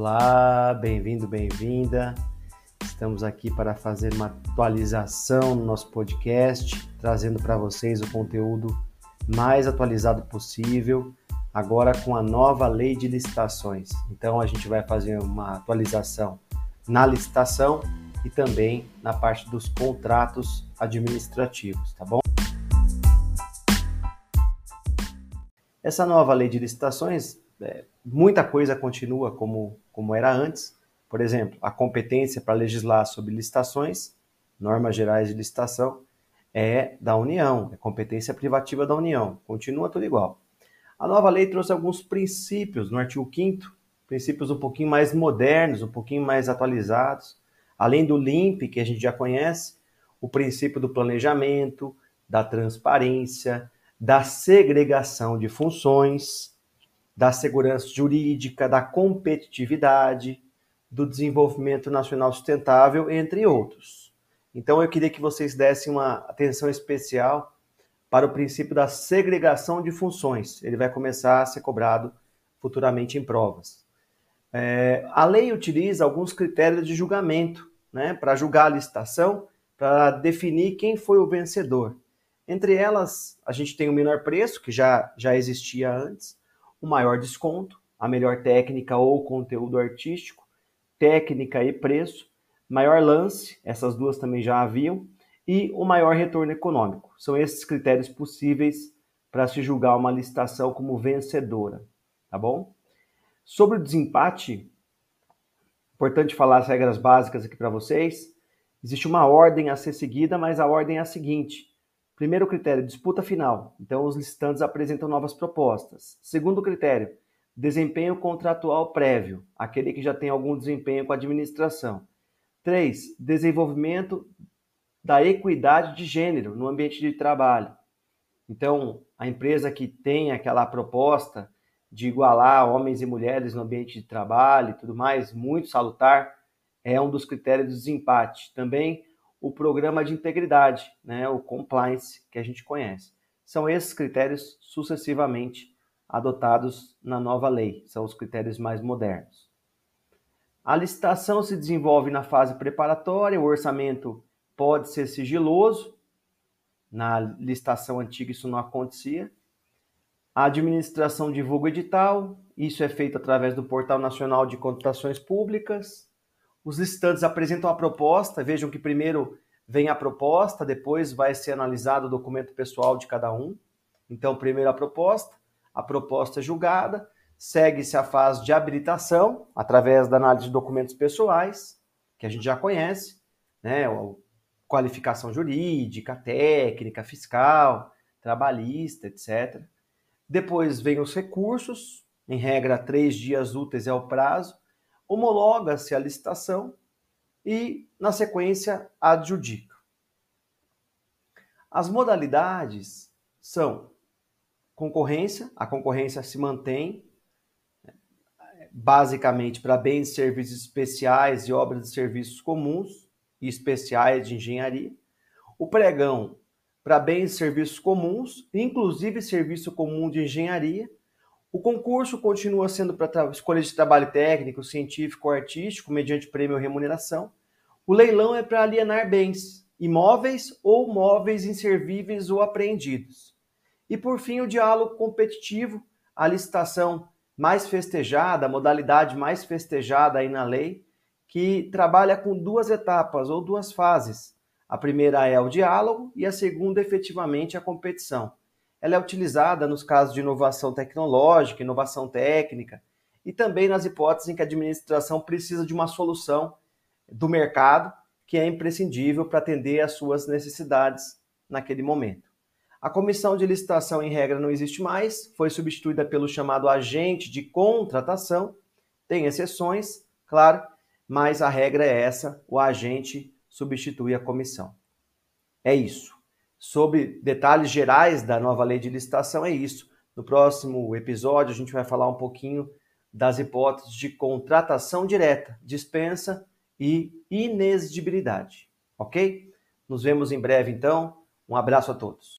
Olá, bem-vindo, bem-vinda. Estamos aqui para fazer uma atualização no nosso podcast, trazendo para vocês o conteúdo mais atualizado possível, agora com a nova lei de licitações. Então a gente vai fazer uma atualização na licitação e também na parte dos contratos administrativos, tá bom? Essa nova lei de licitações, é, muita coisa continua como, como era antes. Por exemplo, a competência para legislar sobre licitações, normas gerais de licitação, é da União, é competência privativa da União. Continua tudo igual. A nova lei trouxe alguns princípios no artigo 5 princípios um pouquinho mais modernos, um pouquinho mais atualizados. Além do LIMP, que a gente já conhece, o princípio do planejamento, da transparência, da segregação de funções, da segurança jurídica, da competitividade, do desenvolvimento nacional sustentável, entre outros. Então eu queria que vocês dessem uma atenção especial para o princípio da segregação de funções. Ele vai começar a ser cobrado futuramente em provas. É, a lei utiliza alguns critérios de julgamento né, para julgar a licitação, para definir quem foi o vencedor. Entre elas, a gente tem o menor preço, que já, já existia antes, o maior desconto, a melhor técnica ou conteúdo artístico, técnica e preço, maior lance, essas duas também já haviam, e o maior retorno econômico. São esses critérios possíveis para se julgar uma licitação como vencedora, tá bom? Sobre o desempate, importante falar as regras básicas aqui para vocês. Existe uma ordem a ser seguida, mas a ordem é a seguinte: Primeiro critério, disputa final. Então, os licitantes apresentam novas propostas. Segundo critério, desempenho contratual prévio, aquele que já tem algum desempenho com a administração. Três, desenvolvimento da equidade de gênero no ambiente de trabalho. Então, a empresa que tem aquela proposta de igualar homens e mulheres no ambiente de trabalho e tudo mais, muito salutar, é um dos critérios do desempate. Também o programa de integridade, né, o compliance que a gente conhece. São esses critérios sucessivamente adotados na nova lei, são os critérios mais modernos. A licitação se desenvolve na fase preparatória, o orçamento pode ser sigiloso, na licitação antiga isso não acontecia. A administração divulga edital, isso é feito através do Portal Nacional de Contratações Públicas. Os licitantes apresentam a proposta, vejam que primeiro vem a proposta, depois vai ser analisado o documento pessoal de cada um. Então, primeiro a proposta, a proposta é julgada, segue-se a fase de habilitação, através da análise de documentos pessoais, que a gente já conhece, né? Qualificação jurídica, técnica, fiscal, trabalhista, etc. Depois vem os recursos, em regra, três dias úteis é o prazo, homologa-se a licitação e, na sequência, adjudica. As modalidades são concorrência, a concorrência se mantém basicamente para bens e serviços especiais e obras de serviços comuns e especiais de engenharia. O pregão para bens e serviços comuns, inclusive serviço comum de engenharia, o concurso continua sendo para escolha de trabalho técnico, científico ou artístico, mediante prêmio ou remuneração. O leilão é para alienar bens, imóveis ou móveis inservíveis ou apreendidos. E por fim, o diálogo competitivo, a licitação mais festejada, a modalidade mais festejada aí na lei, que trabalha com duas etapas ou duas fases. A primeira é o diálogo e a segunda, efetivamente, a competição ela é utilizada nos casos de inovação tecnológica, inovação técnica e também nas hipóteses em que a administração precisa de uma solução do mercado que é imprescindível para atender às suas necessidades naquele momento. A comissão de licitação, em regra, não existe mais, foi substituída pelo chamado agente de contratação. Tem exceções, claro, mas a regra é essa: o agente substitui a comissão. É isso sobre detalhes gerais da nova lei de licitação é isso. No próximo episódio, a gente vai falar um pouquinho das hipóteses de contratação direta, dispensa e inexigibilidade. Ok? Nos vemos em breve, então. Um abraço a todos.